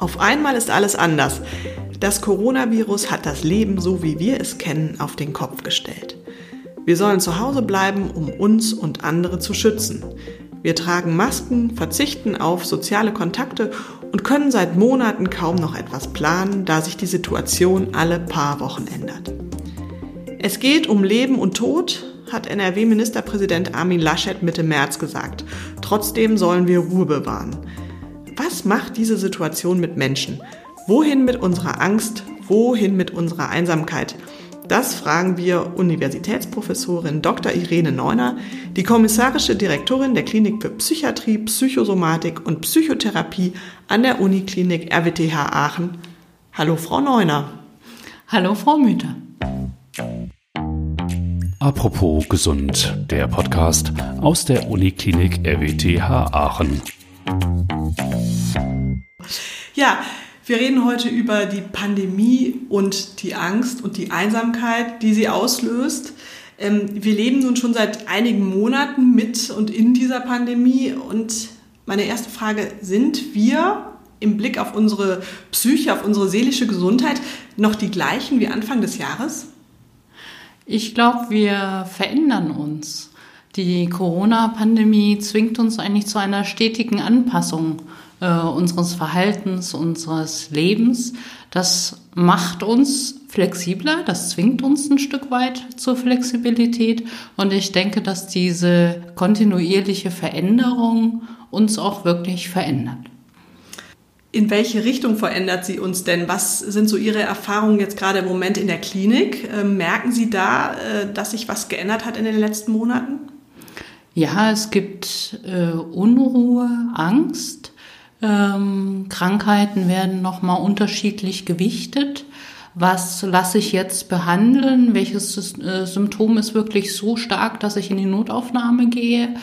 Auf einmal ist alles anders. Das Coronavirus hat das Leben, so wie wir es kennen, auf den Kopf gestellt. Wir sollen zu Hause bleiben, um uns und andere zu schützen. Wir tragen Masken, verzichten auf soziale Kontakte und können seit Monaten kaum noch etwas planen, da sich die Situation alle paar Wochen ändert. Es geht um Leben und Tod, hat NRW-Ministerpräsident Armin Laschet Mitte März gesagt. Trotzdem sollen wir Ruhe bewahren. Was macht diese Situation mit Menschen? Wohin mit unserer Angst? Wohin mit unserer Einsamkeit? Das fragen wir Universitätsprofessorin Dr. Irene Neuner, die kommissarische Direktorin der Klinik für Psychiatrie, Psychosomatik und Psychotherapie an der Uniklinik RWTH Aachen. Hallo, Frau Neuner. Hallo, Frau Müther. Apropos gesund, der Podcast aus der Uniklinik RWTH Aachen. Ja, wir reden heute über die Pandemie und die Angst und die Einsamkeit, die sie auslöst. Ähm, wir leben nun schon seit einigen Monaten mit und in dieser Pandemie. Und meine erste Frage, sind wir im Blick auf unsere Psyche, auf unsere seelische Gesundheit noch die gleichen wie Anfang des Jahres? Ich glaube, wir verändern uns. Die Corona-Pandemie zwingt uns eigentlich zu einer stetigen Anpassung äh, unseres Verhaltens, unseres Lebens. Das macht uns flexibler, das zwingt uns ein Stück weit zur Flexibilität. Und ich denke, dass diese kontinuierliche Veränderung uns auch wirklich verändert. In welche Richtung verändert sie uns denn? Was sind so Ihre Erfahrungen jetzt gerade im Moment in der Klinik? Ähm, merken Sie da, äh, dass sich was geändert hat in den letzten Monaten? Ja, es gibt äh, Unruhe, Angst. Ähm, Krankheiten werden nochmal unterschiedlich gewichtet. Was lasse ich jetzt behandeln? Welches äh, Symptom ist wirklich so stark, dass ich in die Notaufnahme gehe?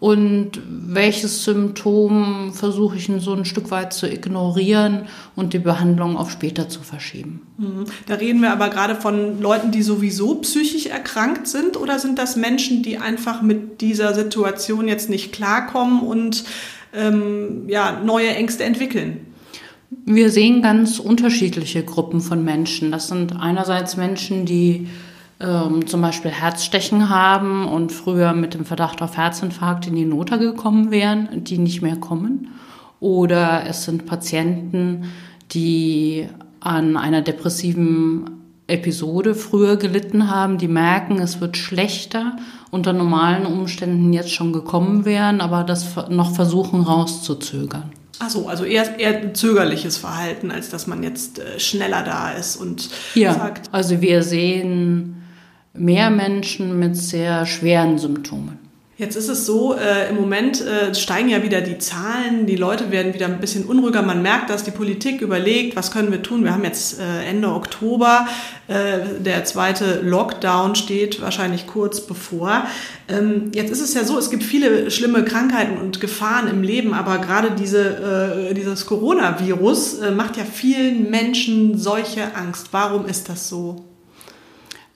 Und welches Symptom versuche ich so ein Stück weit zu ignorieren und die Behandlung auf später zu verschieben? Mhm. Da reden wir aber gerade von Leuten, die sowieso psychisch erkrankt sind oder sind das Menschen, die einfach mit dieser Situation jetzt nicht klarkommen und ähm, ja, neue Ängste entwickeln? Wir sehen ganz unterschiedliche Gruppen von Menschen. Das sind einerseits Menschen, die ähm, zum Beispiel Herzstechen haben und früher mit dem Verdacht auf Herzinfarkt in die Nota gekommen wären, die nicht mehr kommen. Oder es sind Patienten, die an einer depressiven Episode früher gelitten haben, die merken, es wird schlechter, unter normalen Umständen jetzt schon gekommen wären, aber das noch versuchen rauszuzögern. Ach so, also eher, eher zögerliches Verhalten, als dass man jetzt äh, schneller da ist und ja, sagt. Also wir sehen mehr Menschen mit sehr schweren Symptomen. Jetzt ist es so, äh, im Moment äh, steigen ja wieder die Zahlen, die Leute werden wieder ein bisschen unruhiger. Man merkt, dass die Politik überlegt, was können wir tun. Wir haben jetzt äh, Ende Oktober, äh, der zweite Lockdown steht wahrscheinlich kurz bevor. Ähm, jetzt ist es ja so, es gibt viele schlimme Krankheiten und Gefahren im Leben, aber gerade diese, äh, dieses Coronavirus äh, macht ja vielen Menschen solche Angst. Warum ist das so?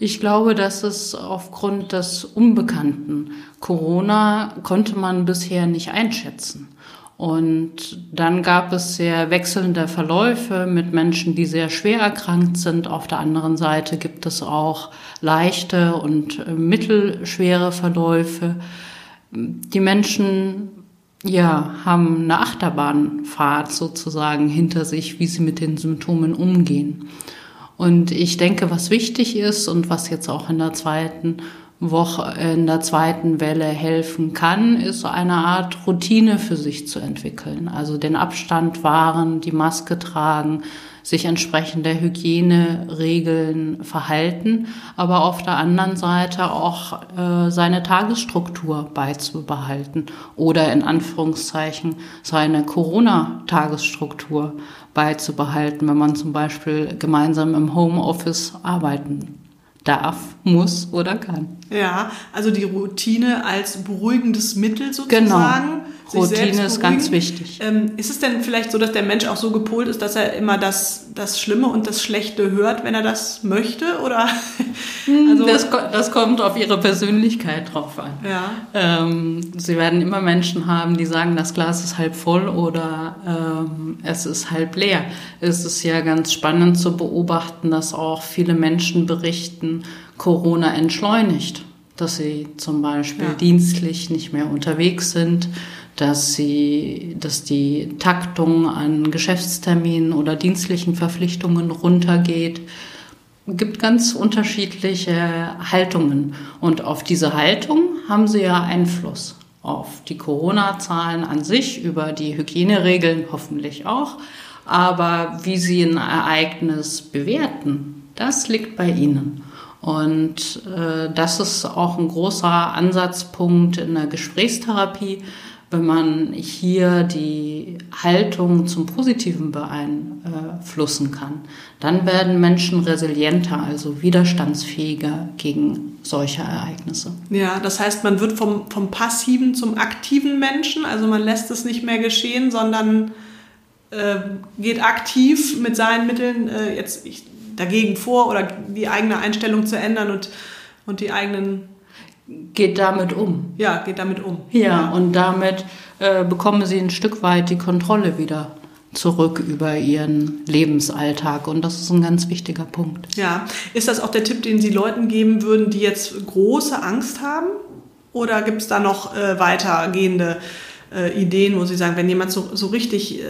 Ich glaube, dass es aufgrund des Unbekannten Corona konnte man bisher nicht einschätzen. Und dann gab es sehr wechselnde Verläufe mit Menschen, die sehr schwer erkrankt sind. Auf der anderen Seite gibt es auch leichte und mittelschwere Verläufe. Die Menschen ja, haben eine Achterbahnfahrt sozusagen hinter sich, wie sie mit den Symptomen umgehen. Und ich denke, was wichtig ist und was jetzt auch in der zweiten Woche, in der zweiten Welle helfen kann, ist eine Art Routine für sich zu entwickeln. Also den Abstand wahren, die Maske tragen, sich entsprechend der Hygieneregeln verhalten, aber auf der anderen Seite auch äh, seine Tagesstruktur beizubehalten oder in Anführungszeichen seine Corona-Tagesstruktur beizubehalten, wenn man zum Beispiel gemeinsam im Homeoffice arbeiten darf, muss oder kann. Ja, also die Routine als beruhigendes Mittel sozusagen. Genau. Routine ist ganz wichtig. Ähm, ist es denn vielleicht so, dass der Mensch auch so gepolt ist, dass er immer das, das Schlimme und das Schlechte hört, wenn er das möchte? Oder Also, das, das kommt auf ihre Persönlichkeit drauf an. Ja. Ähm, sie werden immer Menschen haben, die sagen, das Glas ist halb voll oder ähm, es ist halb leer. Es ist ja ganz spannend zu beobachten, dass auch viele Menschen berichten, Corona entschleunigt, dass sie zum Beispiel ja. dienstlich nicht mehr unterwegs sind, dass sie, dass die Taktung an Geschäftsterminen oder dienstlichen Verpflichtungen runtergeht. Es gibt ganz unterschiedliche Haltungen. Und auf diese Haltung haben sie ja Einfluss. Auf die Corona-Zahlen an sich, über die Hygieneregeln hoffentlich auch. Aber wie sie ein Ereignis bewerten, das liegt bei ihnen. Und äh, das ist auch ein großer Ansatzpunkt in der Gesprächstherapie, wenn man hier die Haltung zum Positiven beeinflussen kann, dann werden Menschen resilienter, also widerstandsfähiger gegen solche Ereignisse. Ja, das heißt, man wird vom, vom passiven zum aktiven Menschen, also man lässt es nicht mehr geschehen, sondern äh, geht aktiv mit seinen Mitteln äh, jetzt dagegen vor oder die eigene Einstellung zu ändern und, und die eigenen geht damit um. Ja, geht damit um. Ja, ja. und damit äh, bekommen sie ein Stück weit die Kontrolle wieder zurück über ihren Lebensalltag. Und das ist ein ganz wichtiger Punkt. Ja, ist das auch der Tipp, den Sie Leuten geben würden, die jetzt große Angst haben? Oder gibt es da noch äh, weitergehende äh, Ideen, wo Sie sagen, wenn jemand so, so richtig äh,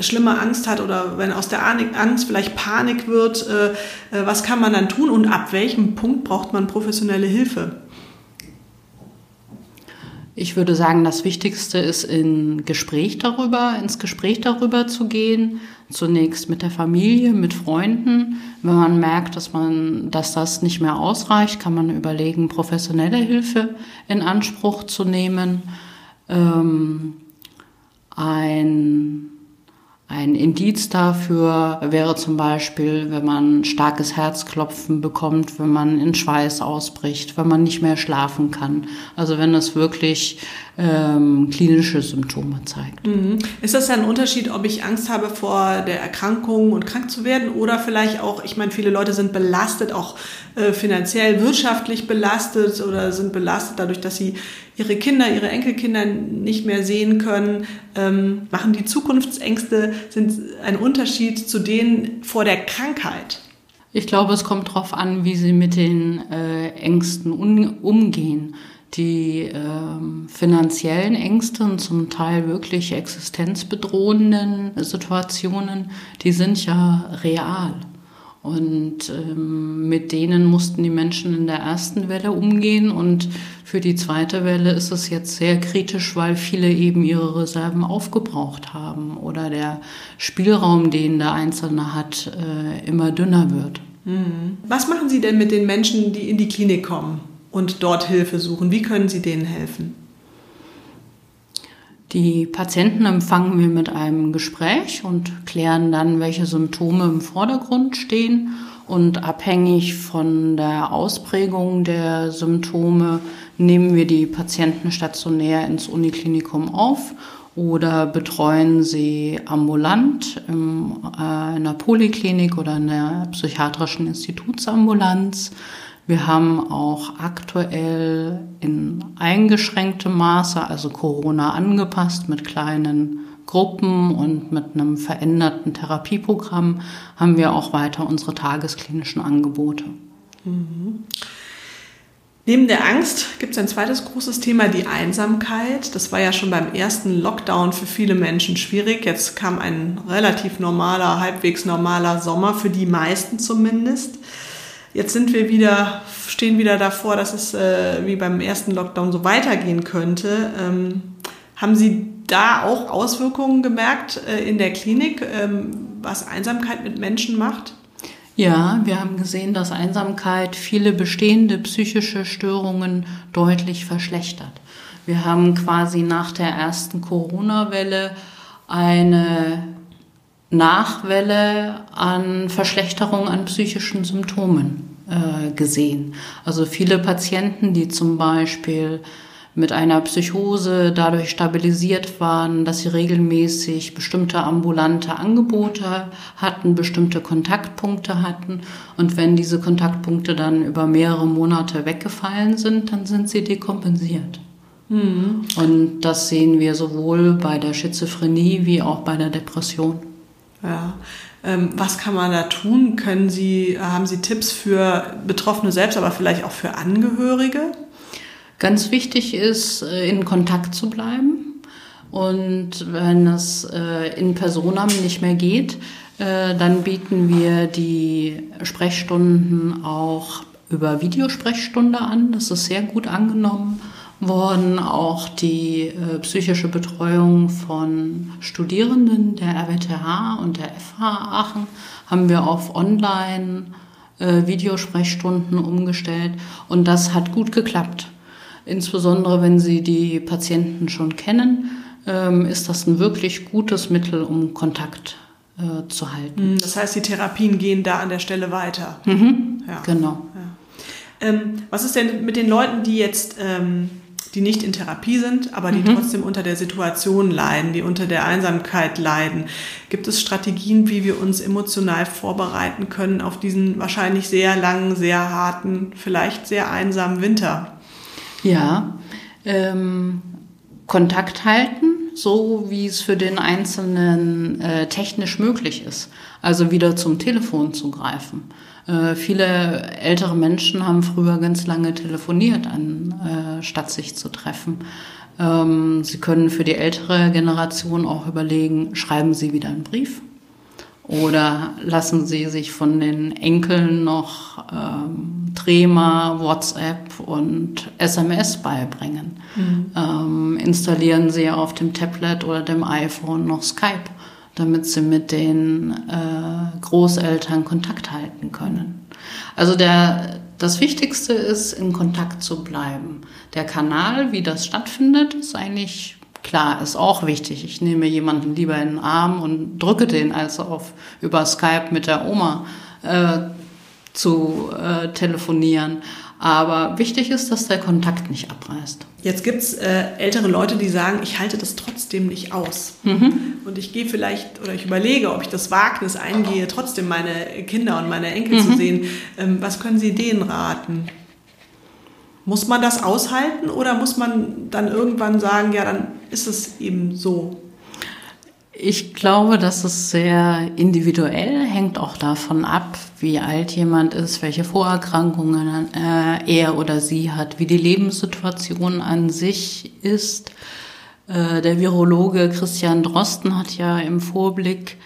schlimme Angst hat oder wenn aus der Angst vielleicht Panik wird, äh, äh, was kann man dann tun und ab welchem Punkt braucht man professionelle Hilfe? Ich würde sagen, das Wichtigste ist in Gespräch darüber, ins Gespräch darüber zu gehen. Zunächst mit der Familie, mit Freunden. Wenn man merkt, dass man, dass das nicht mehr ausreicht, kann man überlegen, professionelle Hilfe in Anspruch zu nehmen. Ähm, ein ein Indiz dafür wäre zum Beispiel, wenn man starkes Herzklopfen bekommt, wenn man in Schweiß ausbricht, wenn man nicht mehr schlafen kann. Also wenn es wirklich ähm, klinische Symptome zeigt. Mhm. Ist das ein Unterschied, ob ich Angst habe vor der Erkrankung und krank zu werden oder vielleicht auch, ich meine, viele Leute sind belastet, auch äh, finanziell, wirtschaftlich belastet oder sind belastet dadurch, dass sie ihre Kinder, ihre Enkelkinder nicht mehr sehen können, ähm, machen die Zukunftsängste, sind ein Unterschied zu denen vor der Krankheit. Ich glaube, es kommt darauf an, wie sie mit den äh, Ängsten umgehen. Die äh, finanziellen Ängste und zum Teil wirklich existenzbedrohenden Situationen, die sind ja real. Und ähm, mit denen mussten die Menschen in der ersten Welle umgehen. Und für die zweite Welle ist es jetzt sehr kritisch, weil viele eben ihre Reserven aufgebraucht haben oder der Spielraum, den der Einzelne hat, äh, immer dünner wird. Mhm. Was machen Sie denn mit den Menschen, die in die Klinik kommen und dort Hilfe suchen? Wie können Sie denen helfen? Die Patienten empfangen wir mit einem Gespräch und klären dann, welche Symptome im Vordergrund stehen. Und abhängig von der Ausprägung der Symptome nehmen wir die Patienten stationär ins Uniklinikum auf oder betreuen sie ambulant äh, in der Poliklinik oder in der psychiatrischen Institutsambulanz. Wir haben auch aktuell in eingeschränktem Maße, also Corona angepasst mit kleinen Gruppen und mit einem veränderten Therapieprogramm, haben wir auch weiter unsere tagesklinischen Angebote. Mhm. Neben der Angst gibt es ein zweites großes Thema, die Einsamkeit. Das war ja schon beim ersten Lockdown für viele Menschen schwierig. Jetzt kam ein relativ normaler, halbwegs normaler Sommer, für die meisten zumindest. Jetzt sind wir wieder, stehen wieder davor, dass es äh, wie beim ersten Lockdown so weitergehen könnte. Ähm, haben Sie da auch Auswirkungen gemerkt äh, in der Klinik, ähm, was Einsamkeit mit Menschen macht? Ja, wir haben gesehen, dass Einsamkeit viele bestehende psychische Störungen deutlich verschlechtert. Wir haben quasi nach der ersten Corona-Welle eine Nachwelle an Verschlechterung an psychischen Symptomen äh, gesehen. Also viele Patienten, die zum Beispiel mit einer Psychose dadurch stabilisiert waren, dass sie regelmäßig bestimmte ambulante Angebote hatten, bestimmte Kontaktpunkte hatten. Und wenn diese Kontaktpunkte dann über mehrere Monate weggefallen sind, dann sind sie dekompensiert. Mhm. Und das sehen wir sowohl bei der Schizophrenie wie auch bei der Depression. Ja. Ähm, was kann man da tun? Können Sie, haben Sie Tipps für Betroffene selbst, aber vielleicht auch für Angehörige? Ganz wichtig ist, äh, in Kontakt zu bleiben. Und wenn es äh, in Personam nicht mehr geht, äh, dann bieten wir die Sprechstunden auch über Videosprechstunde an. Das ist sehr gut angenommen worden. Auch die psychische Betreuung von Studierenden der RWTH und der FH Aachen haben wir auf Online Videosprechstunden umgestellt. Und das hat gut geklappt. Insbesondere wenn Sie die Patienten schon kennen, ähm, ist das ein wirklich gutes Mittel, um Kontakt äh, zu halten. Mhm, das heißt, die Therapien gehen da an der Stelle weiter. Mhm, ja. Genau. Ja. Ähm, was ist denn mit den Leuten, die jetzt, ähm, die nicht in Therapie sind, aber die mhm. trotzdem unter der Situation leiden, die unter der Einsamkeit leiden? Gibt es Strategien, wie wir uns emotional vorbereiten können auf diesen wahrscheinlich sehr langen, sehr harten, vielleicht sehr einsamen Winter? Ja, ähm, Kontakt halten, so wie es für den Einzelnen äh, technisch möglich ist. Also wieder zum Telefon zu greifen. Äh, viele ältere Menschen haben früher ganz lange telefoniert, anstatt äh, sich zu treffen. Ähm, sie können für die ältere Generation auch überlegen, schreiben Sie wieder einen Brief oder lassen Sie sich von den Enkeln noch ähm, Trema, WhatsApp und SMS beibringen? Mhm. Ähm, installieren Sie auf dem Tablet oder dem iPhone noch Skype, damit Sie mit den äh, Großeltern Kontakt halten können. Also der, das Wichtigste ist, in Kontakt zu bleiben. Der Kanal, wie das stattfindet, ist eigentlich Klar, ist auch wichtig. Ich nehme jemanden lieber in den Arm und drücke den, als auf über Skype mit der Oma äh, zu äh, telefonieren. Aber wichtig ist, dass der Kontakt nicht abreißt. Jetzt gibt's äh, ältere Leute, die sagen, ich halte das trotzdem nicht aus. Mhm. Und ich gehe vielleicht oder ich überlege, ob ich das Wagnis eingehe, trotzdem meine Kinder und meine Enkel mhm. zu sehen. Ähm, was können Sie denen raten? Muss man das aushalten oder muss man dann irgendwann sagen, ja, dann ist es eben so? Ich glaube, das ist sehr individuell, hängt auch davon ab, wie alt jemand ist, welche Vorerkrankungen äh, er oder sie hat, wie die Lebenssituation an sich ist. Äh, der Virologe Christian Drosten hat ja im Vorblick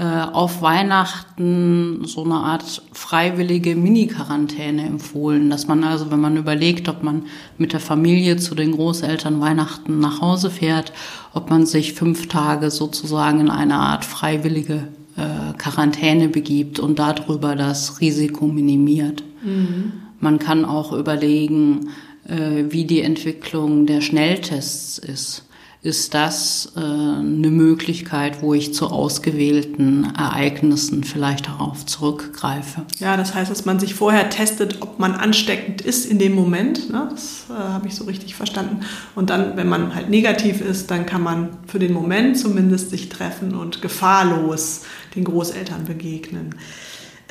auf Weihnachten so eine Art freiwillige Mini-Quarantäne empfohlen, dass man also, wenn man überlegt, ob man mit der Familie zu den Großeltern Weihnachten nach Hause fährt, ob man sich fünf Tage sozusagen in eine Art freiwillige äh, Quarantäne begibt und darüber das Risiko minimiert. Mhm. Man kann auch überlegen, äh, wie die Entwicklung der Schnelltests ist ist das äh, eine Möglichkeit, wo ich zu ausgewählten Ereignissen vielleicht darauf zurückgreife. Ja, das heißt, dass man sich vorher testet, ob man ansteckend ist in dem Moment. Ne? Das äh, habe ich so richtig verstanden. Und dann, wenn man halt negativ ist, dann kann man für den Moment zumindest sich treffen und gefahrlos den Großeltern begegnen.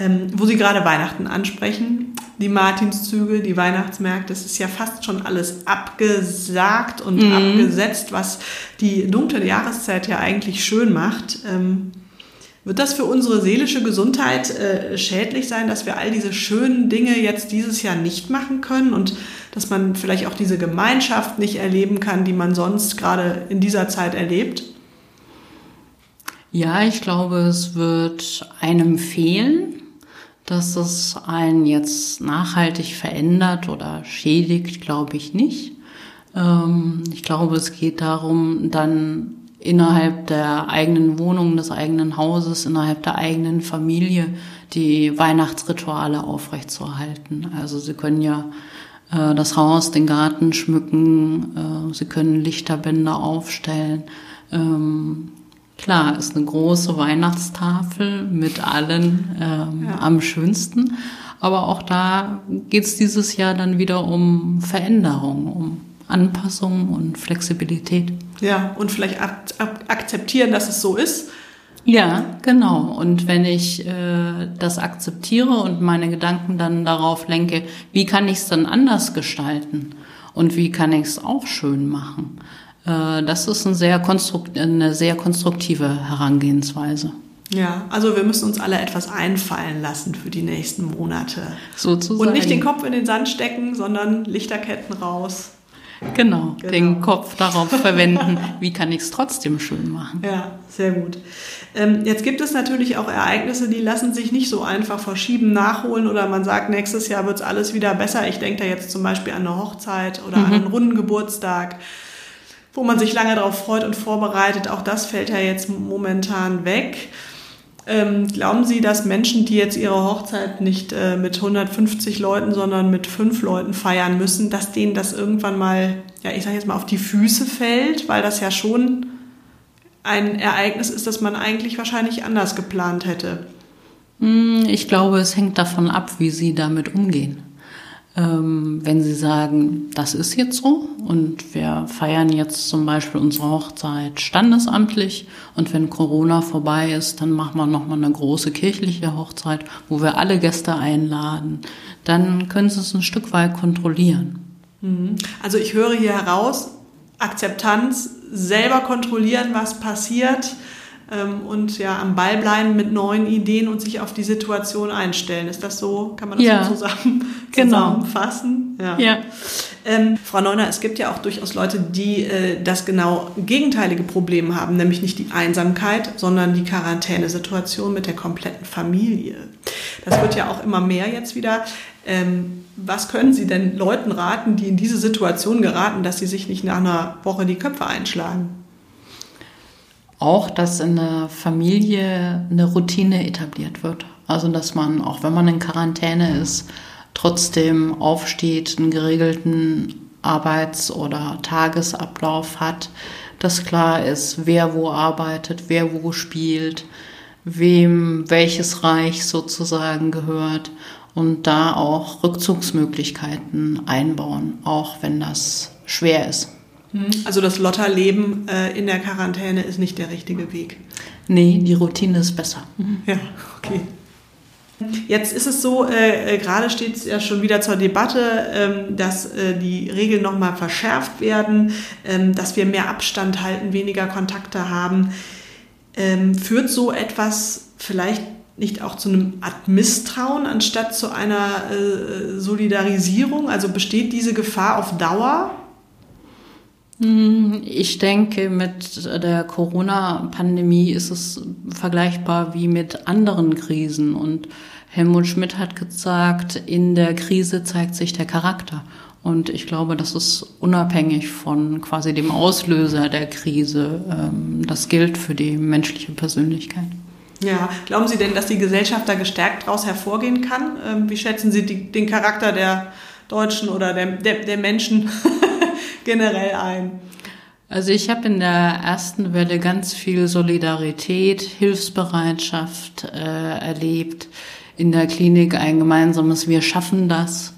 Ähm, wo Sie gerade Weihnachten ansprechen, die Martinszüge, die Weihnachtsmärkte, das ist ja fast schon alles abgesagt und mhm. abgesetzt, was die dunkle Jahreszeit ja eigentlich schön macht. Ähm, wird das für unsere seelische Gesundheit äh, schädlich sein, dass wir all diese schönen Dinge jetzt dieses Jahr nicht machen können und dass man vielleicht auch diese Gemeinschaft nicht erleben kann, die man sonst gerade in dieser Zeit erlebt? Ja, ich glaube, es wird einem fehlen dass es einen jetzt nachhaltig verändert oder schädigt, glaube ich nicht. Ähm, ich glaube, es geht darum, dann innerhalb der eigenen Wohnung, des eigenen Hauses, innerhalb der eigenen Familie die Weihnachtsrituale aufrechtzuerhalten. Also Sie können ja äh, das Haus, den Garten schmücken, äh, Sie können Lichterbänder aufstellen. Ähm, Klar, ist eine große Weihnachtstafel mit allen ähm, ja. am schönsten. Aber auch da geht es dieses Jahr dann wieder um Veränderung, um Anpassung und Flexibilität. Ja, und vielleicht ak ak akzeptieren, dass es so ist. Ja, genau. Und wenn ich äh, das akzeptiere und meine Gedanken dann darauf lenke, wie kann ich es dann anders gestalten und wie kann ich es auch schön machen, das ist ein sehr eine sehr konstruktive Herangehensweise. Ja, also wir müssen uns alle etwas einfallen lassen für die nächsten Monate. Sozusagen. Und nicht den Kopf in den Sand stecken, sondern Lichterketten raus. Genau, genau. den Kopf darauf verwenden, wie kann ich es trotzdem schön machen. Ja, sehr gut. Ähm, jetzt gibt es natürlich auch Ereignisse, die lassen sich nicht so einfach verschieben, nachholen oder man sagt, nächstes Jahr wird es alles wieder besser. Ich denke da jetzt zum Beispiel an eine Hochzeit oder mhm. an einen runden Geburtstag wo man sich lange darauf freut und vorbereitet. Auch das fällt ja jetzt momentan weg. Ähm, glauben Sie, dass Menschen, die jetzt ihre Hochzeit nicht äh, mit 150 Leuten, sondern mit fünf Leuten feiern müssen, dass denen das irgendwann mal, ja, ich sage jetzt mal, auf die Füße fällt, weil das ja schon ein Ereignis ist, das man eigentlich wahrscheinlich anders geplant hätte? Hm, ich glaube, es hängt davon ab, wie Sie damit umgehen. Ähm, wenn Sie sagen, das ist jetzt so und wir feiern jetzt zum Beispiel unsere Hochzeit standesamtlich und wenn Corona vorbei ist, dann machen wir nochmal eine große kirchliche Hochzeit, wo wir alle Gäste einladen, dann können Sie es ein Stück weit kontrollieren. Mhm. Also ich höre hier heraus, Akzeptanz, selber kontrollieren, was passiert ähm, und ja am Ball bleiben mit neuen Ideen und sich auf die Situation einstellen. Ist das so? Kann man das ja. so zusammen, genau. zusammenfassen? Ja. ja. Ähm, Frau Neuner, es gibt ja auch durchaus Leute, die äh, das genau gegenteilige Problem haben, nämlich nicht die Einsamkeit, sondern die Quarantänesituation mit der kompletten Familie. Das wird ja auch immer mehr jetzt wieder. Ähm, was können Sie denn Leuten raten, die in diese Situation geraten, dass sie sich nicht nach einer Woche die Köpfe einschlagen? Auch, dass in der Familie eine Routine etabliert wird. Also, dass man, auch wenn man in Quarantäne ist, trotzdem aufsteht, einen geregelten Arbeits- oder Tagesablauf hat, dass klar ist, wer wo arbeitet, wer wo spielt, wem welches Reich sozusagen gehört und da auch Rückzugsmöglichkeiten einbauen, auch wenn das schwer ist. Hm. Also das Lotterleben äh, in der Quarantäne ist nicht der richtige Weg. Nee, die Routine ist besser. Mhm. Ja, okay. Jetzt ist es so, äh, äh gerade steht es ja schon wieder zur Debatte, ähm, dass äh, die Regeln nochmal verschärft werden, ähm, dass wir mehr Abstand halten, weniger Kontakte haben. Ähm, führt so etwas vielleicht nicht auch zu einem Art Misstrauen anstatt zu einer äh, Solidarisierung? Also besteht diese Gefahr auf Dauer? Hm, ich denke, mit der Corona-Pandemie ist es vergleichbar wie mit anderen Krisen. Und Helmut Schmidt hat gesagt, in der Krise zeigt sich der Charakter. Und ich glaube, das ist unabhängig von quasi dem Auslöser der Krise. Ähm, das gilt für die menschliche Persönlichkeit. Ja, glauben Sie denn, dass die Gesellschaft da gestärkt daraus hervorgehen kann? Ähm, wie schätzen Sie die, den Charakter der Deutschen oder der, der, der Menschen generell ein? Also ich habe in der ersten Welle ganz viel Solidarität, Hilfsbereitschaft äh, erlebt. In der Klinik ein gemeinsames Wir schaffen das.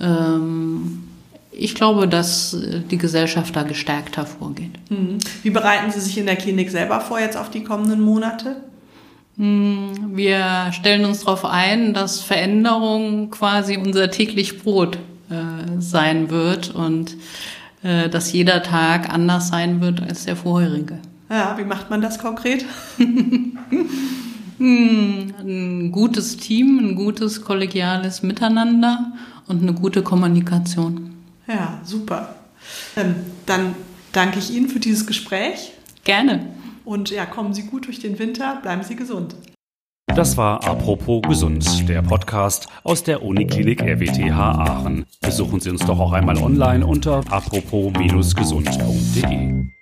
Ähm, ich glaube, dass die Gesellschaft da gestärkt hervorgeht. Mhm. Wie bereiten Sie sich in der Klinik selber vor jetzt auf die kommenden Monate? Mhm. Wir stellen uns darauf ein, dass Veränderung quasi unser täglich Brot äh, sein wird und äh, dass jeder Tag anders sein wird als der vorherige. Ja, wie macht man das konkret? Hm, ein gutes Team, ein gutes kollegiales Miteinander und eine gute Kommunikation. Ja, super. Ähm, dann danke ich Ihnen für dieses Gespräch. Gerne. Und ja, kommen Sie gut durch den Winter, bleiben Sie gesund. Das war Apropos Gesund, der Podcast aus der Uniklinik RWTH Aachen. Besuchen Sie uns doch auch einmal online unter apropos-gesund.de.